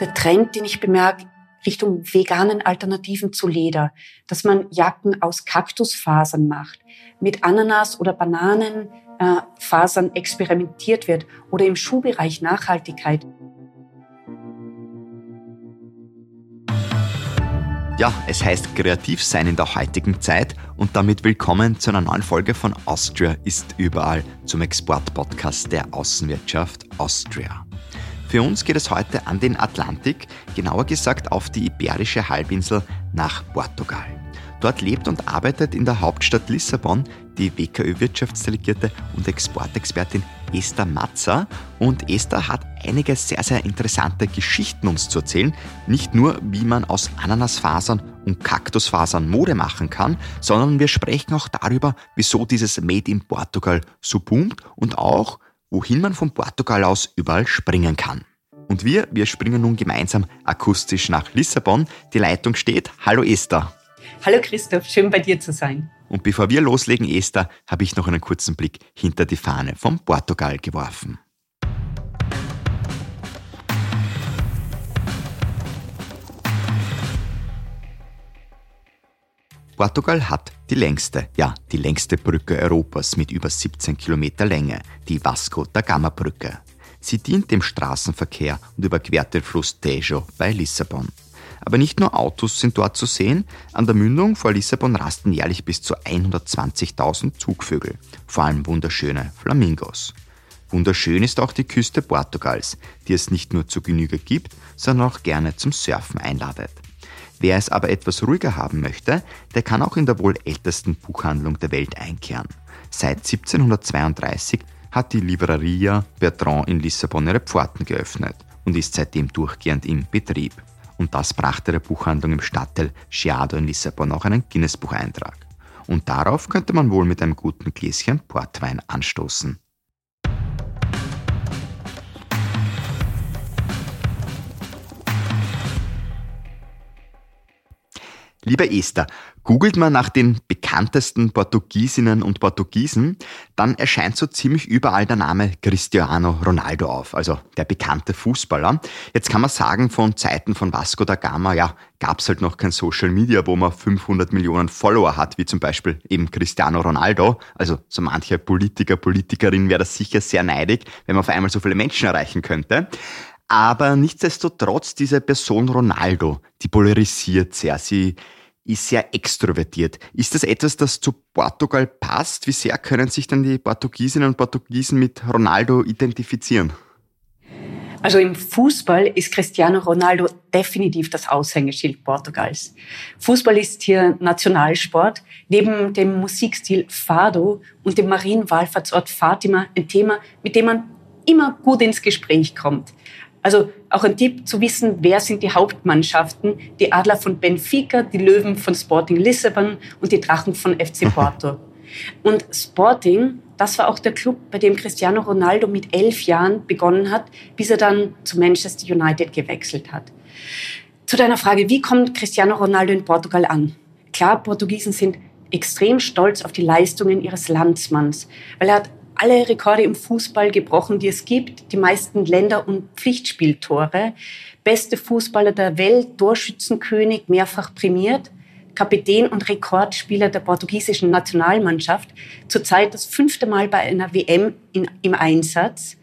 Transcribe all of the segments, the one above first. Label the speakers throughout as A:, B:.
A: der Trend, den ich bemerke, Richtung veganen Alternativen zu Leder, dass man Jacken aus Kaktusfasern macht, mit Ananas oder Bananenfasern äh, experimentiert wird oder im Schuhbereich Nachhaltigkeit.
B: Ja, es heißt kreativ sein in der heutigen Zeit und damit willkommen zu einer neuen Folge von Austria ist überall zum Exportpodcast der Außenwirtschaft Austria. Für uns geht es heute an den Atlantik, genauer gesagt auf die Iberische Halbinsel nach Portugal. Dort lebt und arbeitet in der Hauptstadt Lissabon die WKÖ-Wirtschaftsdelegierte und Exportexpertin Esther Matzer. Und Esther hat einige sehr, sehr interessante Geschichten uns zu erzählen. Nicht nur, wie man aus Ananasfasern und Kaktusfasern Mode machen kann, sondern wir sprechen auch darüber, wieso dieses Made in Portugal so boomt und auch, wohin man von Portugal aus überall springen kann. Und wir, wir springen nun gemeinsam akustisch nach Lissabon. Die Leitung steht. Hallo Esther.
A: Hallo Christoph, schön bei dir zu sein.
B: Und bevor wir loslegen, Esther, habe ich noch einen kurzen Blick hinter die Fahne von Portugal geworfen. Portugal hat die längste, ja, die längste Brücke Europas mit über 17 Kilometer Länge, die Vasco da Gama Brücke. Sie dient dem Straßenverkehr und überquert den Fluss Tejo bei Lissabon. Aber nicht nur Autos sind dort zu sehen, an der Mündung vor Lissabon rasten jährlich bis zu 120.000 Zugvögel, vor allem wunderschöne Flamingos. Wunderschön ist auch die Küste Portugals, die es nicht nur zu Genüge gibt, sondern auch gerne zum Surfen einladet. Wer es aber etwas ruhiger haben möchte, der kann auch in der wohl ältesten Buchhandlung der Welt einkehren. Seit 1732 hat die Livraria Bertrand in Lissabon ihre Pforten geöffnet und ist seitdem durchgehend im Betrieb. Und das brachte der Buchhandlung im Stadtteil Chiado in Lissabon auch einen Guinness-Bucheintrag. Und darauf könnte man wohl mit einem guten Gläschen Portwein anstoßen. Lieber Esther, googelt man nach den bekanntesten Portugiesinnen und Portugiesen, dann erscheint so ziemlich überall der Name Cristiano Ronaldo auf, also der bekannte Fußballer. Jetzt kann man sagen, von Zeiten von Vasco da Gama, ja, gab es halt noch kein Social Media, wo man 500 Millionen Follower hat, wie zum Beispiel eben Cristiano Ronaldo. Also so mancher Politiker, Politikerin wäre das sicher sehr neidig, wenn man auf einmal so viele Menschen erreichen könnte. Aber nichtsdestotrotz, diese Person Ronaldo, die polarisiert sehr. Sie ist sehr extrovertiert. Ist das etwas, das zu Portugal passt? Wie sehr können sich denn die Portugiesinnen und Portugiesen mit Ronaldo identifizieren?
A: Also im Fußball ist Cristiano Ronaldo definitiv das Aushängeschild Portugals. Fußball ist hier Nationalsport. Neben dem Musikstil Fado und dem Marienwallfahrtsort Fatima ein Thema, mit dem man immer gut ins Gespräch kommt. Also auch ein Tipp zu wissen, wer sind die Hauptmannschaften. Die Adler von Benfica, die Löwen von Sporting Lissabon und die Drachen von FC Porto. Und Sporting, das war auch der Club, bei dem Cristiano Ronaldo mit elf Jahren begonnen hat, bis er dann zu Manchester United gewechselt hat. Zu deiner Frage, wie kommt Cristiano Ronaldo in Portugal an? Klar, Portugiesen sind extrem stolz auf die Leistungen ihres Landsmanns, weil er hat alle Rekorde im Fußball gebrochen, die es gibt, die meisten Länder- und Pflichtspieltore, beste Fußballer der Welt, Torschützenkönig, mehrfach prämiert, Kapitän und Rekordspieler der portugiesischen Nationalmannschaft, zurzeit das fünfte Mal bei einer WM in, im Einsatz.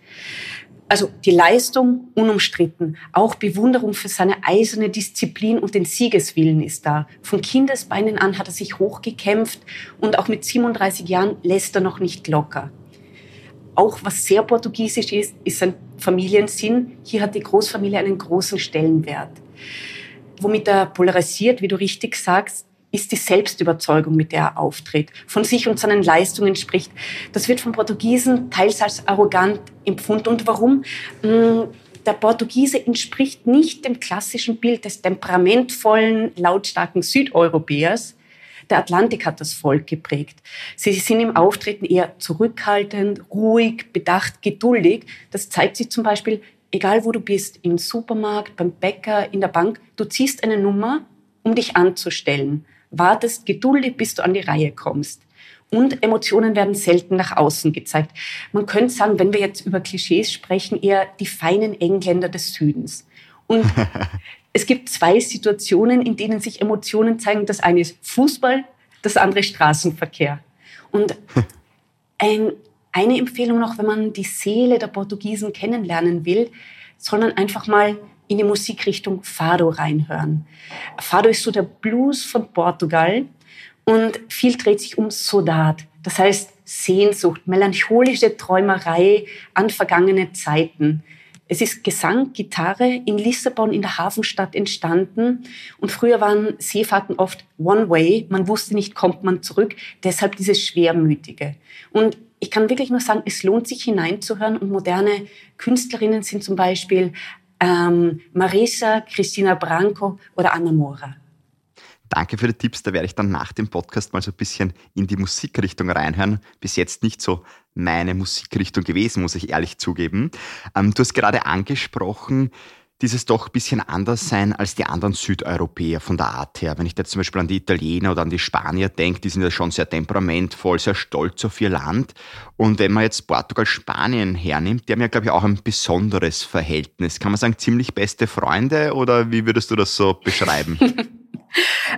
A: Also die Leistung unumstritten, auch Bewunderung für seine eiserne Disziplin und den Siegeswillen ist da. Von Kindesbeinen an hat er sich hochgekämpft und auch mit 37 Jahren lässt er noch nicht locker. Auch was sehr portugiesisch ist, ist ein Familiensinn. Hier hat die Großfamilie einen großen Stellenwert. Womit er polarisiert, wie du richtig sagst, ist die Selbstüberzeugung, mit der er auftritt, von sich und seinen Leistungen spricht. Das wird von Portugiesen teils als arrogant empfunden. Und warum? Hm, der Portugiese entspricht nicht dem klassischen Bild des temperamentvollen, lautstarken Südeuropäers, der Atlantik hat das Volk geprägt. Sie sind im Auftreten eher zurückhaltend, ruhig, bedacht, geduldig. Das zeigt sich zum Beispiel, egal wo du bist, im Supermarkt, beim Bäcker, in der Bank, du ziehst eine Nummer, um dich anzustellen. Wartest geduldig, bis du an die Reihe kommst. Und Emotionen werden selten nach außen gezeigt. Man könnte sagen, wenn wir jetzt über Klischees sprechen, eher die feinen Engländer des Südens. Und es gibt zwei Situationen, in denen sich Emotionen zeigen. Das eine ist Fußball, das andere Straßenverkehr. Und ein, eine Empfehlung noch, wenn man die Seele der Portugiesen kennenlernen will, soll man einfach mal in die Musikrichtung Fado reinhören. Fado ist so der Blues von Portugal und viel dreht sich um Sodat. Das heißt Sehnsucht, melancholische Träumerei an vergangene Zeiten. Es ist Gesang, Gitarre in Lissabon in der Hafenstadt entstanden. Und früher waren Seefahrten oft One Way. Man wusste nicht, kommt man zurück. Deshalb dieses Schwermütige. Und ich kann wirklich nur sagen, es lohnt sich hineinzuhören. Und moderne Künstlerinnen sind zum Beispiel ähm, Marisa, Christina Branco oder Anna Mora.
B: Danke für die Tipps. Da werde ich dann nach dem Podcast mal so ein bisschen in die Musikrichtung reinhören. Bis jetzt nicht so meine Musikrichtung gewesen, muss ich ehrlich zugeben. Ähm, du hast gerade angesprochen, dieses doch ein bisschen anders sein als die anderen Südeuropäer von der Art her. Wenn ich jetzt zum Beispiel an die Italiener oder an die Spanier denke, die sind ja schon sehr temperamentvoll, sehr stolz auf ihr Land. Und wenn man jetzt Portugal, Spanien hernimmt, die haben ja, glaube ich, auch ein besonderes Verhältnis. Kann man sagen, ziemlich beste Freunde oder wie würdest du das so beschreiben?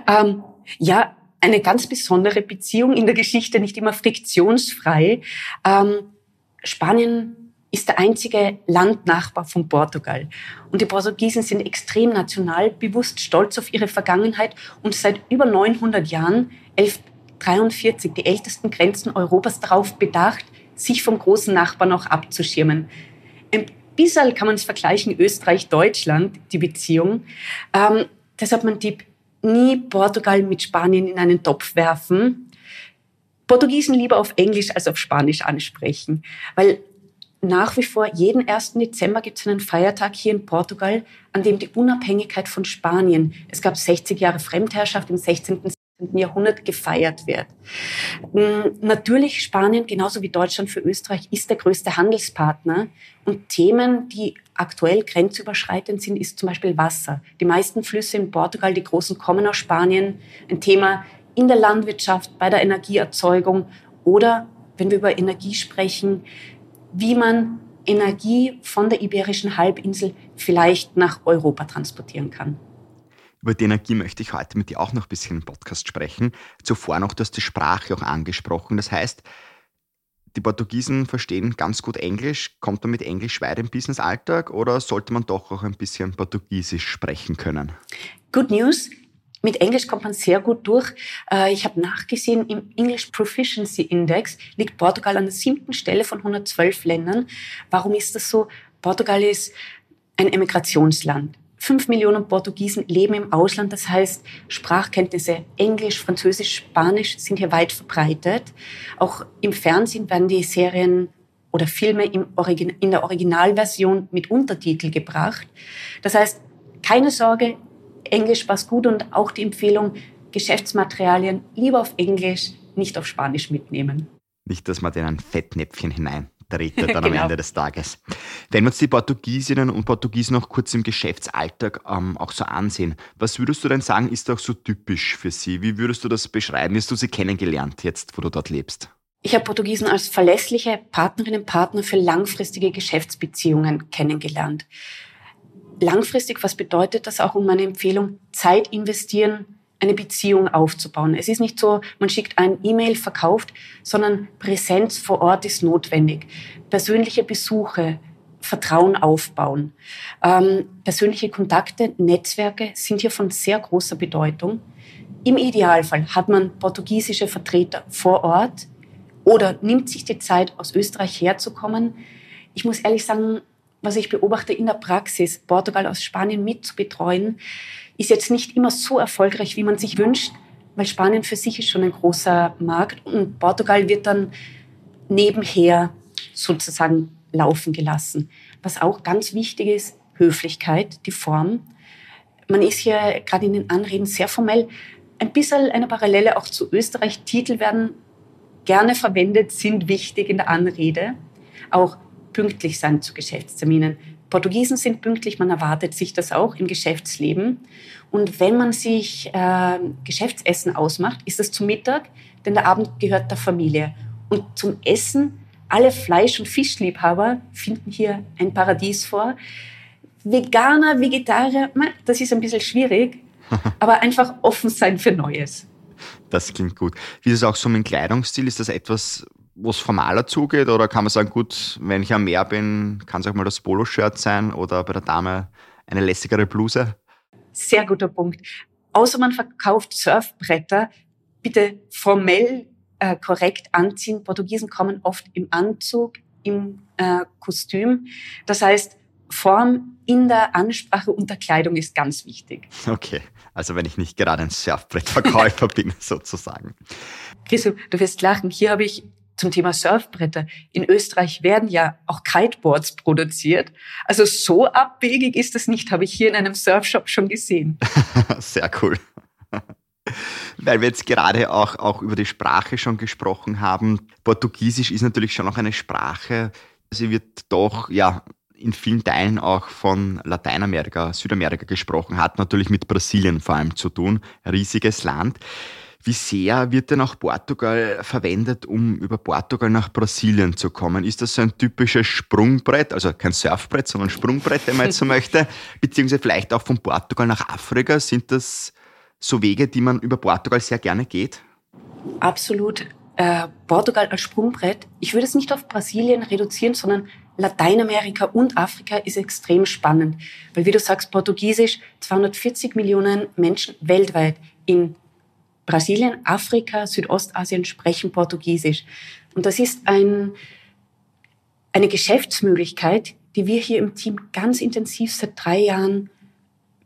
A: ähm, ja, eine ganz besondere Beziehung in der Geschichte, nicht immer friktionsfrei. Ähm, Spanien ist der einzige Landnachbar von Portugal. Und die Portugiesen sind extrem nationalbewusst, stolz auf ihre Vergangenheit und seit über 900 Jahren, 1143, die ältesten Grenzen Europas, darauf bedacht, sich vom großen Nachbarn auch abzuschirmen. Ein bisschen kann man es vergleichen, Österreich-Deutschland, die Beziehung. Ähm, deshalb mein Tipp, nie Portugal mit Spanien in einen Topf werfen. Portugiesen lieber auf Englisch als auf Spanisch ansprechen, weil nach wie vor jeden 1. Dezember gibt es einen Feiertag hier in Portugal, an dem die Unabhängigkeit von Spanien, es gab 60 Jahre Fremdherrschaft im 16. Jahrhundert gefeiert wird. Mm, natürlich Spanien, genauso wie Deutschland für Österreich, ist der größte Handelspartner. Und Themen, die aktuell grenzüberschreitend sind, ist zum Beispiel Wasser. Die meisten Flüsse in Portugal, die großen, kommen aus Spanien. Ein Thema in der Landwirtschaft, bei der Energieerzeugung oder, wenn wir über Energie sprechen, wie man Energie von der Iberischen Halbinsel vielleicht nach Europa transportieren kann.
B: Über die Energie möchte ich heute mit dir auch noch ein bisschen im Podcast sprechen. Zuvor noch, du hast die Sprache auch angesprochen. Das heißt, die Portugiesen verstehen ganz gut Englisch. Kommt man mit Englisch weit im Business-Alltag oder sollte man doch auch ein bisschen Portugiesisch sprechen können?
A: Good News. Mit Englisch kommt man sehr gut durch. Äh, ich habe nachgesehen, im English Proficiency Index liegt Portugal an der siebten Stelle von 112 Ländern. Warum ist das so? Portugal ist ein Emigrationsland. Fünf Millionen Portugiesen leben im Ausland. Das heißt, Sprachkenntnisse Englisch, Französisch, Spanisch sind hier weit verbreitet. Auch im Fernsehen werden die Serien oder Filme in der Originalversion mit Untertitel gebracht. Das heißt, keine Sorge, Englisch passt gut und auch die Empfehlung, Geschäftsmaterialien lieber auf Englisch, nicht auf Spanisch mitnehmen.
B: Nicht, dass man den ein Fettnäpfchen hinein Dritte dann genau. am Ende des Tages. Wenn wir uns die Portugiesinnen und Portugiesen noch kurz im Geschäftsalltag ähm, auch so ansehen, was würdest du denn sagen, ist auch so typisch für sie? Wie würdest du das beschreiben? Wie hast du sie kennengelernt, jetzt wo du dort lebst?
A: Ich habe Portugiesen als verlässliche Partnerinnen und Partner für langfristige Geschäftsbeziehungen kennengelernt. Langfristig, was bedeutet das auch um meine Empfehlung? Zeit investieren, eine Beziehung aufzubauen. Es ist nicht so, man schickt ein E-Mail, verkauft, sondern Präsenz vor Ort ist notwendig. Persönliche Besuche, Vertrauen aufbauen. Ähm, persönliche Kontakte, Netzwerke sind hier von sehr großer Bedeutung. Im Idealfall hat man portugiesische Vertreter vor Ort oder nimmt sich die Zeit, aus Österreich herzukommen. Ich muss ehrlich sagen, was ich beobachte in der Praxis, Portugal aus Spanien mitzubetreuen, ist jetzt nicht immer so erfolgreich, wie man sich wünscht, weil Spanien für sich ist schon ein großer Markt und Portugal wird dann nebenher sozusagen laufen gelassen. Was auch ganz wichtig ist, Höflichkeit, die Form. Man ist hier gerade in den Anreden sehr formell. Ein bisschen eine Parallele auch zu Österreich. Titel werden gerne verwendet, sind wichtig in der Anrede. Auch pünktlich sein zu Geschäftsterminen. Portugiesen sind pünktlich, man erwartet sich das auch im Geschäftsleben. Und wenn man sich äh, Geschäftsessen ausmacht, ist es zum Mittag, denn der Abend gehört der Familie. Und zum Essen, alle Fleisch- und Fischliebhaber finden hier ein Paradies vor. Veganer, Vegetarier, das ist ein bisschen schwierig, aber einfach offen sein für Neues.
B: Das klingt gut. Wie ist es auch so mit dem Kleidungsstil? Ist das etwas, wo es formaler zugeht? Oder kann man sagen, gut, wenn ich am Meer bin, kann es auch mal das Poloshirt sein oder bei der Dame eine lässigere Bluse?
A: Sehr guter Punkt. Außer man verkauft Surfbretter, bitte formell äh, korrekt anziehen. Portugiesen kommen oft im Anzug, im äh, Kostüm. Das heißt, Form in der Ansprache und der Kleidung ist ganz wichtig.
B: Okay, also wenn ich nicht gerade ein Surfbrettverkäufer bin, sozusagen.
A: Chriso, du wirst lachen. Hier habe ich zum Thema Surfbretter. In Österreich werden ja auch Kiteboards produziert. Also so abwegig ist das nicht, habe ich hier in einem Surfshop schon gesehen.
B: Sehr cool. Weil wir jetzt gerade auch, auch über die Sprache schon gesprochen haben. Portugiesisch ist natürlich schon noch eine Sprache. Sie wird doch, ja, in vielen Teilen auch von Lateinamerika, Südamerika gesprochen, hat natürlich mit Brasilien vor allem zu tun. Riesiges Land. Wie sehr wird denn auch Portugal verwendet, um über Portugal nach Brasilien zu kommen? Ist das so ein typisches Sprungbrett, also kein Surfbrett, sondern Sprungbrett, wenn man jetzt so möchte, beziehungsweise vielleicht auch von Portugal nach Afrika? Sind das so Wege, die man über Portugal sehr gerne geht?
A: Absolut. Äh, Portugal als Sprungbrett. Ich würde es nicht auf Brasilien reduzieren, sondern Lateinamerika und Afrika ist extrem spannend, weil wie du sagst, Portugiesisch, 240 Millionen Menschen weltweit in Brasilien, Afrika, Südostasien sprechen Portugiesisch. Und das ist ein, eine Geschäftsmöglichkeit, die wir hier im Team ganz intensiv seit drei Jahren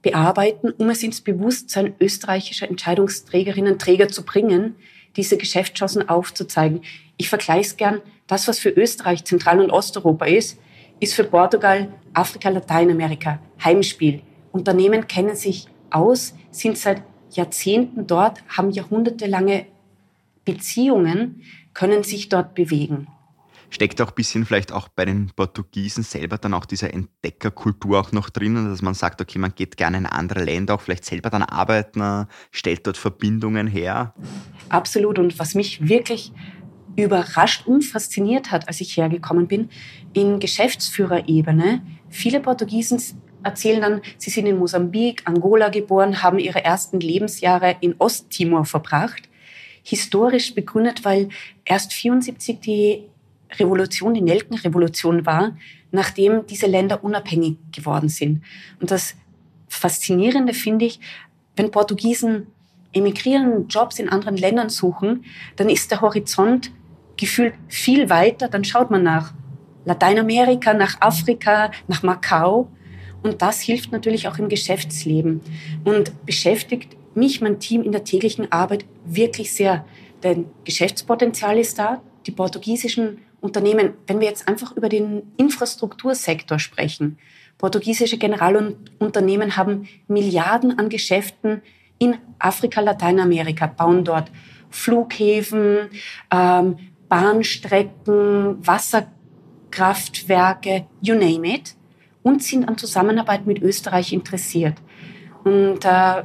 A: bearbeiten, um es ins Bewusstsein österreichischer Entscheidungsträgerinnen und Träger zu bringen, diese Geschäftschancen aufzuzeigen. Ich vergleiche es gern das, was für Österreich Zentral- und Osteuropa ist, ist für Portugal Afrika, Lateinamerika Heimspiel. Unternehmen kennen sich aus, sind seit Jahrzehnten dort, haben jahrhundertelange Beziehungen, können sich dort bewegen.
B: Steckt auch ein bisschen vielleicht auch bei den Portugiesen selber dann auch diese Entdeckerkultur auch noch drinnen, dass man sagt, okay, man geht gerne in andere Länder, auch vielleicht selber dann arbeiten, stellt dort Verbindungen her?
A: Absolut. Und was mich wirklich überrascht und fasziniert hat, als ich hergekommen bin, in Geschäftsführerebene. Viele Portugiesen erzählen dann, sie sind in Mosambik, Angola geboren, haben ihre ersten Lebensjahre in Osttimor verbracht. Historisch begründet, weil erst 74 die Revolution, die Nelkenrevolution war, nachdem diese Länder unabhängig geworden sind. Und das Faszinierende finde ich, wenn Portugiesen emigrieren, Jobs in anderen Ländern suchen, dann ist der Horizont gefühlt viel weiter. Dann schaut man nach Lateinamerika, nach Afrika, nach Macau. Und das hilft natürlich auch im Geschäftsleben und beschäftigt mich, mein Team in der täglichen Arbeit wirklich sehr. Denn Geschäftspotenzial ist da. Die portugiesischen Unternehmen, wenn wir jetzt einfach über den Infrastruktursektor sprechen, portugiesische Generalunternehmen haben Milliarden an Geschäften in Afrika, Lateinamerika, bauen dort Flughäfen, ähm, Bahnstrecken, Wasserkraftwerke, you name it, und sind an Zusammenarbeit mit Österreich interessiert. Und äh,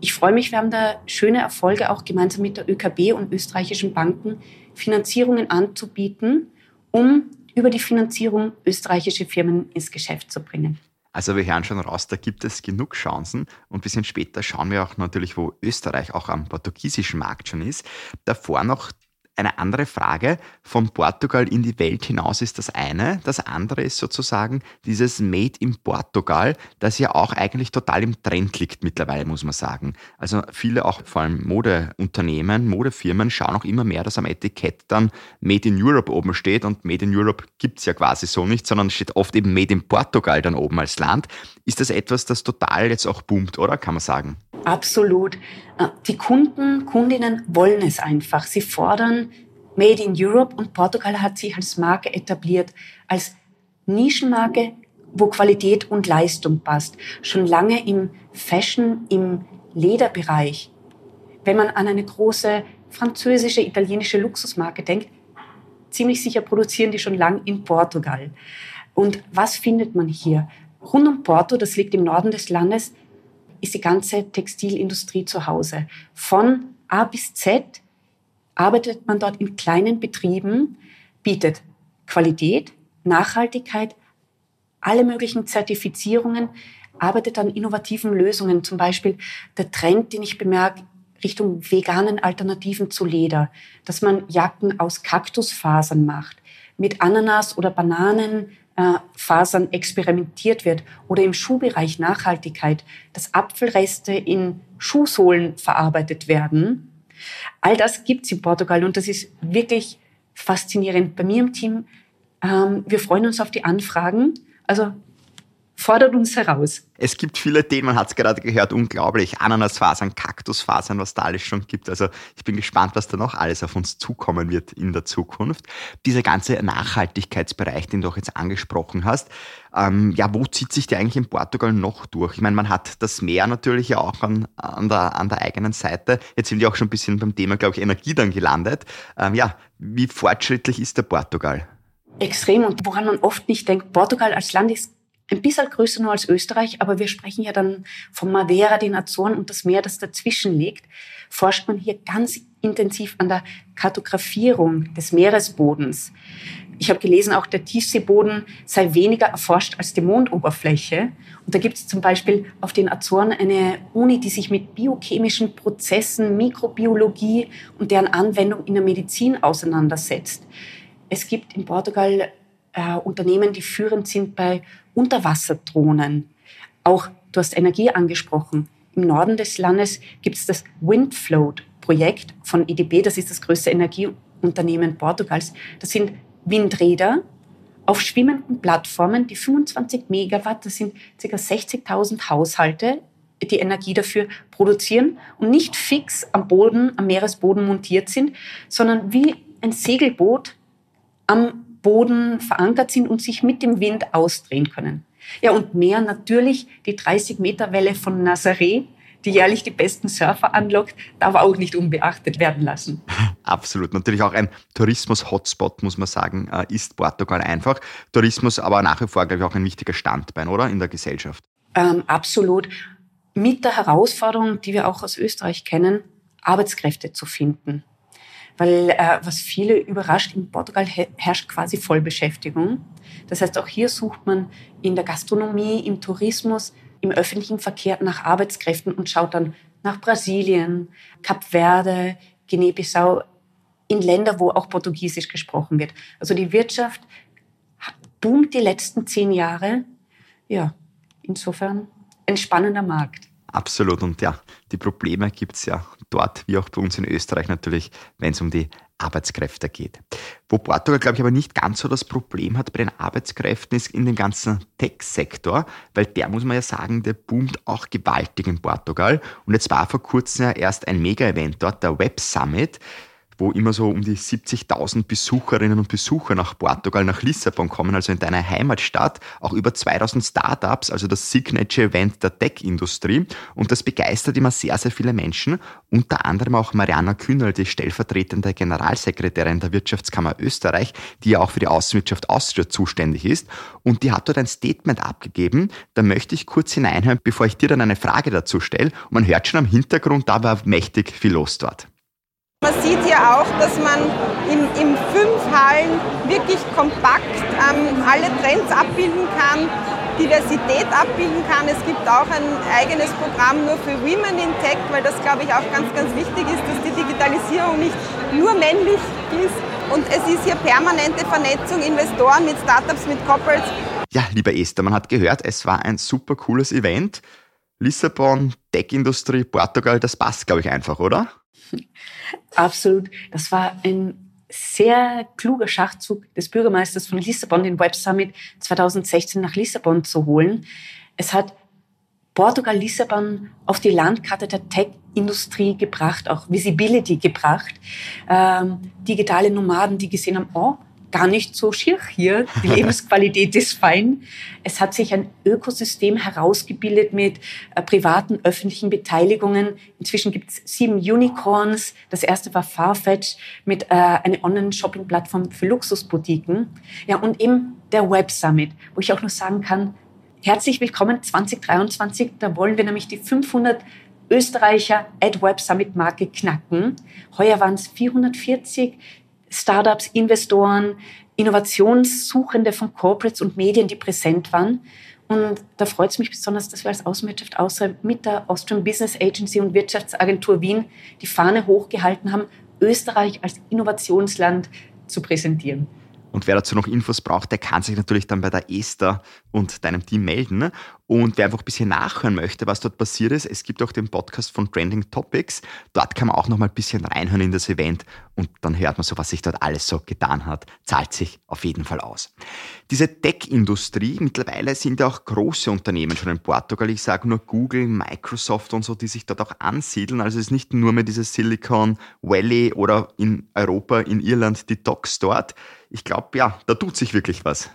A: ich freue mich, wir haben da schöne Erfolge auch gemeinsam mit der ÖKB und österreichischen Banken, Finanzierungen anzubieten, um über die Finanzierung österreichische Firmen ins Geschäft zu bringen.
B: Also wir hören schon raus, da gibt es genug Chancen. Und ein bisschen später schauen wir auch natürlich, wo Österreich auch am portugiesischen Markt schon ist. Davor noch eine andere Frage. Von Portugal in die Welt hinaus ist das eine. Das andere ist sozusagen dieses Made in Portugal, das ja auch eigentlich total im Trend liegt mittlerweile, muss man sagen. Also viele auch vor allem Modeunternehmen, Modefirmen schauen auch immer mehr, dass am Etikett dann Made in Europe oben steht und Made in Europe gibt es ja quasi so nicht, sondern steht oft eben Made in Portugal dann oben als Land. Ist das etwas, das total jetzt auch boomt, oder kann man sagen?
A: Absolut. Äh, die Kunden, Kundinnen wollen es einfach. Sie fordern Made in Europe und Portugal hat sich als Marke etabliert, als Nischenmarke, wo Qualität und Leistung passt. Schon lange im Fashion, im Lederbereich. Wenn man an eine große französische, italienische Luxusmarke denkt, ziemlich sicher produzieren die schon lang in Portugal. Und was findet man hier? Rund um Porto, das liegt im Norden des Landes, ist die ganze Textilindustrie zu Hause. Von A bis Z arbeitet man dort in kleinen Betrieben, bietet Qualität, Nachhaltigkeit, alle möglichen Zertifizierungen, arbeitet an innovativen Lösungen. Zum Beispiel der Trend, den ich bemerke, Richtung veganen Alternativen zu Leder, dass man Jacken aus Kaktusfasern macht, mit Ananas oder Bananenfasern äh, experimentiert wird oder im Schuhbereich Nachhaltigkeit, dass Apfelreste in Schuhsohlen verarbeitet werden. All das gibt's in Portugal und das ist wirklich faszinierend. Bei mir im Team, ähm, wir freuen uns auf die Anfragen. Also fordert uns heraus.
B: Es gibt viele Themen, man hat es gerade gehört, unglaublich. Ananasfasern, Kaktusfasern, was da alles schon gibt. Also ich bin gespannt, was da noch alles auf uns zukommen wird in der Zukunft. Dieser ganze Nachhaltigkeitsbereich, den du auch jetzt angesprochen hast, ähm, ja, wo zieht sich der eigentlich in Portugal noch durch? Ich meine, man hat das Meer natürlich ja auch an, an, der, an der eigenen Seite. Jetzt sind wir auch schon ein bisschen beim Thema, glaube ich, Energie dann gelandet. Ähm, ja, wie fortschrittlich ist der Portugal?
A: Extrem und woran man oft nicht denkt, Portugal als Land ist ein bisschen größer nur als Österreich, aber wir sprechen ja dann von Madeira, den Azoren und das Meer, das dazwischen liegt, forscht man hier ganz intensiv an der Kartografierung des Meeresbodens. Ich habe gelesen, auch der Tiefseeboden sei weniger erforscht als die Mondoberfläche. Und da gibt es zum Beispiel auf den Azoren eine Uni, die sich mit biochemischen Prozessen, Mikrobiologie und deren Anwendung in der Medizin auseinandersetzt. Es gibt in Portugal äh, Unternehmen, die führend sind bei Unterwasserdrohnen. Auch, du hast Energie angesprochen. Im Norden des Landes gibt es das Windfloat-Projekt von EDB, das ist das größte Energieunternehmen Portugals. Das sind Windräder auf schwimmenden Plattformen, die 25 Megawatt, das sind ca. 60.000 Haushalte, die Energie dafür produzieren und nicht fix am Boden, am Meeresboden montiert sind, sondern wie ein Segelboot am Boden verankert sind und sich mit dem Wind ausdrehen können. Ja, und mehr natürlich die 30-Meter-Welle von Nazaré, die jährlich die besten Surfer anlockt, darf auch nicht unbeachtet werden lassen.
B: Absolut. Natürlich auch ein Tourismus-Hotspot, muss man sagen, äh, ist Portugal einfach. Tourismus aber nach wie vor, glaube ich, auch ein wichtiger Standbein, oder? In der Gesellschaft.
A: Ähm, absolut. Mit der Herausforderung, die wir auch aus Österreich kennen, Arbeitskräfte zu finden. Weil äh, was viele überrascht, in Portugal herrscht quasi Vollbeschäftigung. Das heißt, auch hier sucht man in der Gastronomie, im Tourismus, im öffentlichen Verkehr nach Arbeitskräften und schaut dann nach Brasilien, Kap Verde, Guinea-Bissau, in Länder, wo auch Portugiesisch gesprochen wird. Also die Wirtschaft boomt die letzten zehn Jahre. Ja, insofern ein spannender Markt.
B: Absolut. Und ja, die Probleme gibt es ja dort, wie auch bei uns in Österreich natürlich, wenn es um die Arbeitskräfte geht. Wo Portugal, glaube ich, aber nicht ganz so das Problem hat bei den Arbeitskräften, ist in dem ganzen Tech-Sektor, weil der, muss man ja sagen, der boomt auch gewaltig in Portugal. Und jetzt war vor kurzem ja erst ein Mega-Event dort, der Web Summit wo immer so um die 70.000 Besucherinnen und Besucher nach Portugal, nach Lissabon kommen, also in deiner Heimatstadt, auch über 2000 Startups, also das Signature-Event der Tech-Industrie. Und das begeistert immer sehr, sehr viele Menschen, unter anderem auch Mariana Kühnel, die stellvertretende Generalsekretärin der Wirtschaftskammer Österreich, die ja auch für die Außenwirtschaft Austria zuständig ist. Und die hat dort ein Statement abgegeben. Da möchte ich kurz hineinhören, bevor ich dir dann eine Frage dazu stelle. Und man hört schon am Hintergrund, da war mächtig viel los dort.
C: Man sieht hier auch, dass man in, in fünf Hallen wirklich kompakt ähm, alle Trends abbilden kann, Diversität abbilden kann. Es gibt auch ein eigenes Programm nur für Women in Tech, weil das, glaube ich, auch ganz, ganz wichtig ist, dass die Digitalisierung nicht nur männlich ist. Und es ist hier permanente Vernetzung, Investoren mit Startups, mit Corporates.
B: Ja, lieber Esther, man hat gehört, es war ein super cooles Event. Lissabon, Tech-Industrie, Portugal, das passt, glaube ich, einfach, oder?
A: Absolut. Das war ein sehr kluger Schachzug des Bürgermeisters von Lissabon, den Web Summit 2016 nach Lissabon zu holen. Es hat Portugal Lissabon auf die Landkarte der Tech-Industrie gebracht, auch Visibility gebracht. Ähm, digitale Nomaden, die gesehen haben, oh, gar nicht so schier hier. Die Lebensqualität ist fein. Es hat sich ein Ökosystem herausgebildet mit äh, privaten, öffentlichen Beteiligungen. Inzwischen gibt es sieben Unicorns. Das erste war Farfetch mit äh, einer Online-Shopping-Plattform für Luxusboutiquen. Ja, und eben der Web Summit, wo ich auch nur sagen kann, herzlich willkommen 2023. Da wollen wir nämlich die 500 Österreicher Ad Web Summit Marke knacken. Heuer waren es 440. Startups, Investoren Innovationssuchende von Corporates und Medien, die präsent waren. Und da freut es mich besonders, dass wir als Außenwirtschaft außer mit der Austrian Business Agency und Wirtschaftsagentur Wien die Fahne hochgehalten haben, Österreich als Innovationsland zu präsentieren.
B: Und wer dazu noch Infos braucht, der kann sich natürlich dann bei der Esther und deinem Team melden. Und wer einfach ein bisschen nachhören möchte, was dort passiert ist, es gibt auch den Podcast von Trending Topics. Dort kann man auch noch mal ein bisschen reinhören in das Event und dann hört man so, was sich dort alles so getan hat. Zahlt sich auf jeden Fall aus. Diese Tech-Industrie, mittlerweile sind ja auch große Unternehmen schon in Portugal. Ich sage nur Google, Microsoft und so, die sich dort auch ansiedeln. Also es ist nicht nur mehr dieses Silicon Valley oder in Europa, in Irland, die Docs dort. Ich glaube, ja, da tut sich wirklich was.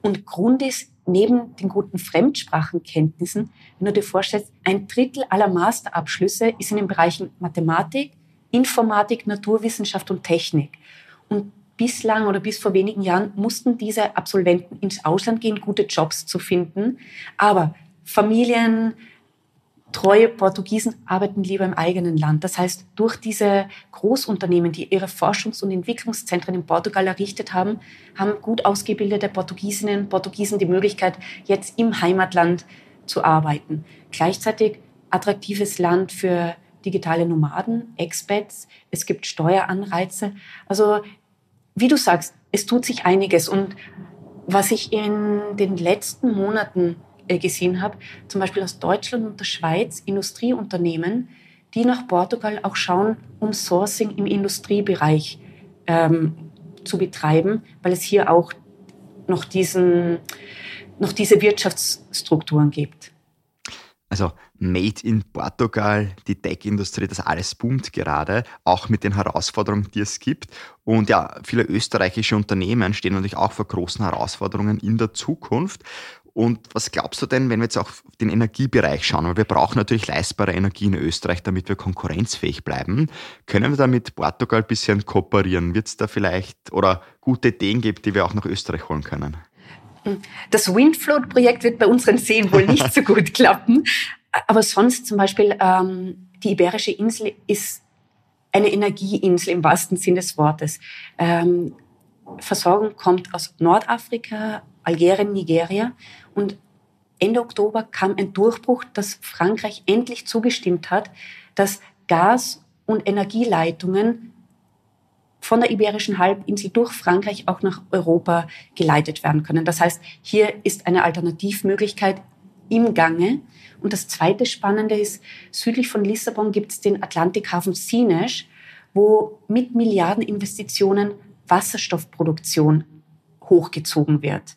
A: Und Grund ist, neben den guten Fremdsprachenkenntnissen, wenn du dir vorstellst, ein Drittel aller Masterabschlüsse ist in den Bereichen Mathematik, Informatik, Naturwissenschaft und Technik. Und bislang oder bis vor wenigen Jahren mussten diese Absolventen ins Ausland gehen, gute Jobs zu finden. Aber Familien, treue Portugiesen arbeiten lieber im eigenen Land. Das heißt, durch diese Großunternehmen, die ihre Forschungs- und Entwicklungszentren in Portugal errichtet haben, haben gut ausgebildete Portugiesinnen und Portugiesen die Möglichkeit, jetzt im Heimatland zu arbeiten. Gleichzeitig attraktives Land für digitale Nomaden, Expats. Es gibt Steueranreize. Also, wie du sagst, es tut sich einiges. Und was ich in den letzten Monaten gesehen habe, zum Beispiel aus Deutschland und der Schweiz, Industrieunternehmen, die nach Portugal auch schauen, um Sourcing im Industriebereich ähm, zu betreiben, weil es hier auch noch, diesen, noch diese Wirtschaftsstrukturen gibt.
B: Also Made in Portugal, die Tech-Industrie, das alles boomt gerade, auch mit den Herausforderungen, die es gibt. Und ja, viele österreichische Unternehmen stehen natürlich auch vor großen Herausforderungen in der Zukunft. Und was glaubst du denn, wenn wir jetzt auch den Energiebereich schauen? Weil wir brauchen natürlich leistbare Energie in Österreich, damit wir konkurrenzfähig bleiben. Können wir da mit Portugal ein bisschen kooperieren? Wird es da vielleicht oder gute Ideen geben, die wir auch nach Österreich holen können?
A: Das Windfloat-Projekt wird bei unseren Seen wohl nicht so gut klappen. Aber sonst zum Beispiel, ähm, die Iberische Insel ist eine Energieinsel im wahrsten Sinn des Wortes. Ähm, Versorgung kommt aus Nordafrika, Algerien, Nigeria. Und Ende Oktober kam ein Durchbruch, dass Frankreich endlich zugestimmt hat, dass Gas- und Energieleitungen von der Iberischen Halbinsel durch Frankreich auch nach Europa geleitet werden können. Das heißt, hier ist eine Alternativmöglichkeit im Gange. Und das zweite Spannende ist, südlich von Lissabon gibt es den Atlantikhafen Sinesch, wo mit Milliardeninvestitionen Wasserstoffproduktion hochgezogen wird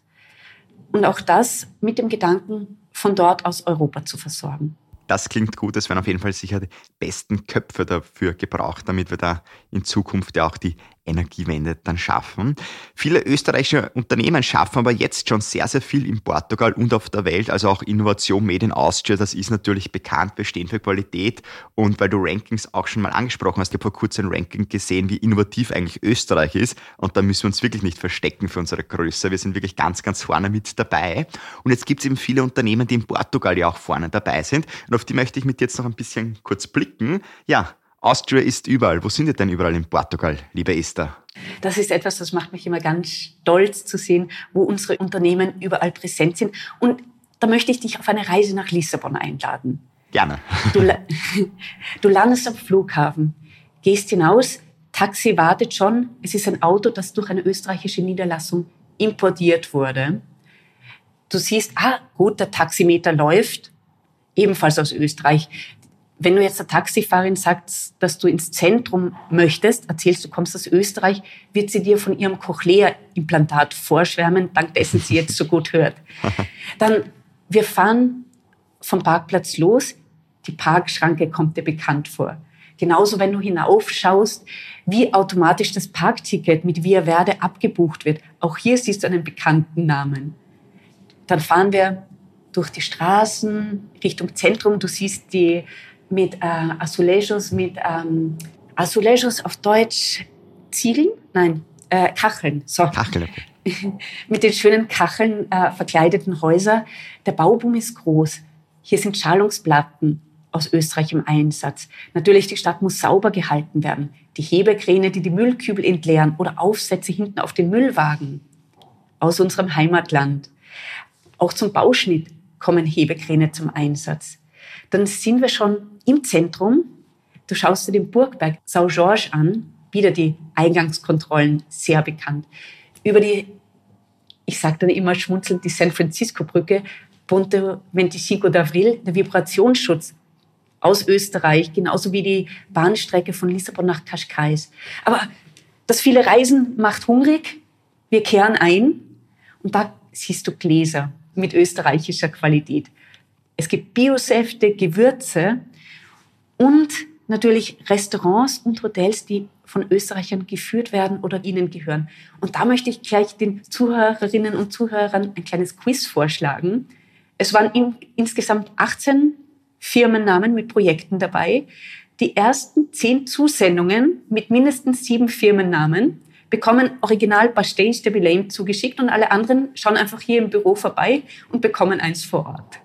A: und auch das mit dem Gedanken, von dort aus Europa zu versorgen.
B: Das klingt gut. Es werden auf jeden Fall sicher die besten Köpfe dafür gebraucht, damit wir da in Zukunft ja auch die Energiewende dann schaffen. Viele österreichische Unternehmen schaffen aber jetzt schon sehr, sehr viel in Portugal und auf der Welt, also auch Innovation Made in Austria, das ist natürlich bekannt, wir stehen für Qualität. Und weil du Rankings auch schon mal angesprochen hast, ich habe vor kurzem ein Ranking gesehen, wie innovativ eigentlich Österreich ist. Und da müssen wir uns wirklich nicht verstecken für unsere Größe, wir sind wirklich ganz, ganz vorne mit dabei. Und jetzt gibt es eben viele Unternehmen, die in Portugal ja auch vorne dabei sind. Und auf die möchte ich mit jetzt noch ein bisschen kurz blicken. Ja, Austria ist überall. Wo sind ihr denn überall in Portugal, liebe Esther?
A: Das ist etwas, das macht mich immer ganz stolz zu sehen, wo unsere Unternehmen überall präsent sind. Und da möchte ich dich auf eine Reise nach Lissabon einladen.
B: Gerne.
A: Du, du landest am Flughafen, gehst hinaus, Taxi wartet schon. Es ist ein Auto, das durch eine österreichische Niederlassung importiert wurde. Du siehst, ah, gut, der Taximeter läuft, ebenfalls aus Österreich. Wenn du jetzt der Taxifahrerin sagst, dass du ins Zentrum möchtest, erzählst du kommst aus Österreich, wird sie dir von ihrem Cochlea-Implantat vorschwärmen, dank dessen sie jetzt so gut hört. Dann, wir fahren vom Parkplatz los, die Parkschranke kommt dir bekannt vor. Genauso, wenn du hinaufschaust, wie automatisch das Parkticket mit Via Verde abgebucht wird. Auch hier siehst du einen bekannten Namen. Dann fahren wir durch die Straßen Richtung Zentrum. Du siehst die mit äh, Azulejos, mit ähm, Azulejos auf Deutsch Ziegeln? Nein, äh, Kacheln. So.
B: Kacheln. Okay.
A: mit den schönen Kacheln äh, verkleideten Häuser. Der Bauboom ist groß. Hier sind Schalungsplatten. aus Österreich im Einsatz. Natürlich, die Stadt muss sauber gehalten werden. Die Hebekräne, die die Müllkübel entleeren oder Aufsätze hinten auf den Müllwagen aus unserem Heimatland. Auch zum Bauschnitt kommen Hebekräne zum Einsatz. Dann sind wir schon im Zentrum. Du schaust dir den Burgberg Saint-Georges an, wieder die Eingangskontrollen sehr bekannt. Über die, ich sage dann immer schmunzelnd, die San Francisco-Brücke, Ponte 25 d'Avril, der Vibrationsschutz aus Österreich, genauso wie die Bahnstrecke von Lissabon nach Cascais. Aber das viele Reisen macht hungrig. Wir kehren ein und da siehst du Gläser mit österreichischer Qualität. Es gibt Biosäfte, Gewürze und natürlich Restaurants und Hotels, die von Österreichern geführt werden oder ihnen gehören. Und da möchte ich gleich den Zuhörerinnen und Zuhörern ein kleines Quiz vorschlagen. Es waren in, insgesamt 18 Firmennamen mit Projekten dabei. Die ersten zehn Zusendungen mit mindestens sieben Firmennamen bekommen original Pastéis de Belém zugeschickt und alle anderen schauen einfach hier im Büro vorbei und bekommen eins vor Ort.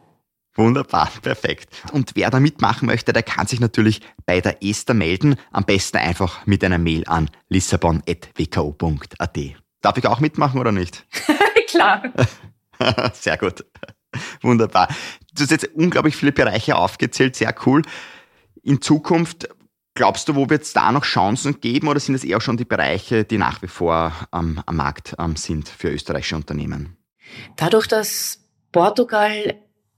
B: Wunderbar, perfekt. Und wer da mitmachen möchte, der kann sich natürlich bei der Esther melden. Am besten einfach mit einer Mail an lissabon.wko.at. Darf ich auch mitmachen oder nicht?
A: Klar.
B: Sehr gut. Wunderbar. Du hast jetzt unglaublich viele Bereiche aufgezählt, sehr cool. In Zukunft, glaubst du, wo wird es da noch Chancen geben oder sind es eher schon die Bereiche, die nach wie vor ähm, am Markt ähm, sind für österreichische Unternehmen?
A: Dadurch, dass Portugal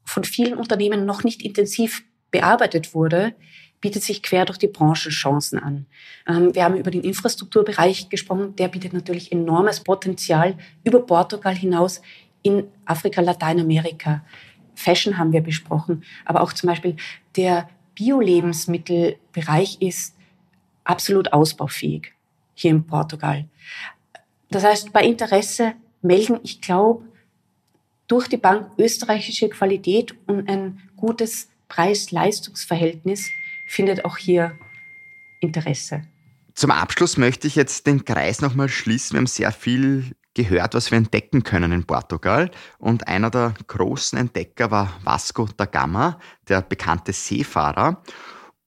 A: von vielen Unternehmen noch nicht intensiv bearbeitet wurde, bietet sich quer durch die Branche Chancen an. Ähm, wir haben über den Infrastrukturbereich gesprochen. Der bietet natürlich enormes Potenzial über Portugal hinaus in Afrika, Lateinamerika. Fashion haben wir besprochen, aber auch zum Beispiel der Bio-Lebensmittelbereich ist absolut ausbaufähig hier in Portugal. Das heißt, bei Interesse melden, ich glaube, durch die Bank österreichische Qualität und ein gutes Preis-Leistungs-Verhältnis findet auch hier Interesse.
B: Zum Abschluss möchte ich jetzt den Kreis nochmal schließen. Wir haben sehr viel gehört, was wir entdecken können in Portugal. Und einer der großen Entdecker war Vasco da Gama, der bekannte Seefahrer.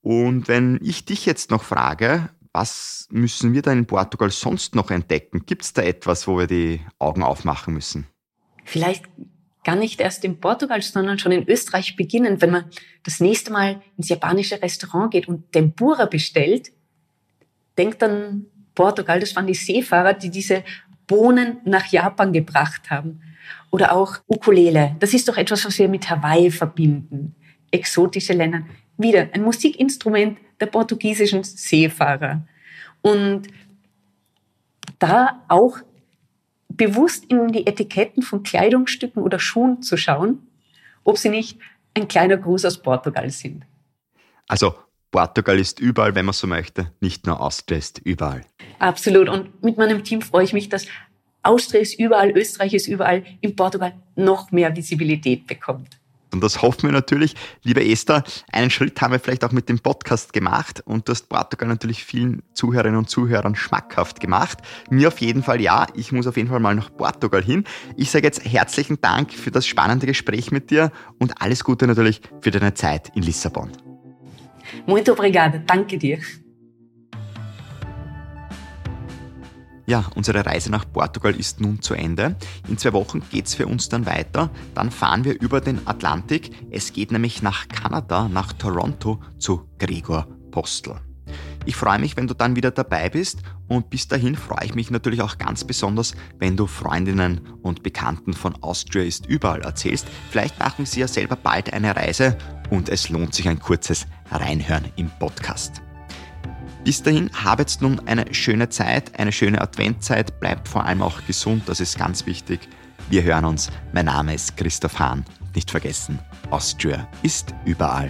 B: Und wenn ich dich jetzt noch frage, was müssen wir da in Portugal sonst noch entdecken? Gibt es da etwas, wo wir die Augen aufmachen müssen?
A: Vielleicht gar nicht erst in Portugal, sondern schon in Österreich beginnen. Wenn man das nächste Mal ins japanische Restaurant geht und Tempura bestellt, denkt dann Portugal, das waren die Seefahrer, die diese Bohnen nach Japan gebracht haben. Oder auch Ukulele. Das ist doch etwas, was wir mit Hawaii verbinden. Exotische Länder. Wieder ein Musikinstrument der portugiesischen Seefahrer. Und da auch bewusst in die Etiketten von Kleidungsstücken oder Schuhen zu schauen, ob sie nicht ein kleiner Gruß aus Portugal sind.
B: Also Portugal ist überall, wenn man so möchte, nicht nur Austria ist überall.
A: Absolut. Und mit meinem Team freue ich mich, dass Austria ist überall, Österreich ist überall, in Portugal noch mehr Visibilität bekommt.
B: Und das hoffen wir natürlich. Liebe Esther, einen Schritt haben wir vielleicht auch mit dem Podcast gemacht und du hast Portugal natürlich vielen Zuhörerinnen und Zuhörern schmackhaft gemacht. Mir auf jeden Fall ja. Ich muss auf jeden Fall mal nach Portugal hin. Ich sage jetzt herzlichen Dank für das spannende Gespräch mit dir und alles Gute natürlich für deine Zeit in Lissabon.
A: Muito obrigada. Danke dir.
B: Ja, unsere Reise nach Portugal ist nun zu Ende. In zwei Wochen geht es für uns dann weiter. Dann fahren wir über den Atlantik. Es geht nämlich nach Kanada, nach Toronto zu Gregor Postel. Ich freue mich, wenn du dann wieder dabei bist und bis dahin freue ich mich natürlich auch ganz besonders, wenn du Freundinnen und Bekannten von Austria ist überall erzählst. Vielleicht machen sie ja selber bald eine Reise und es lohnt sich ein kurzes Reinhören im Podcast. Bis dahin, habet nun eine schöne Zeit, eine schöne Adventzeit, bleibt vor allem auch gesund, das ist ganz wichtig. Wir hören uns. Mein Name ist Christoph Hahn. Nicht vergessen, Austria ist überall.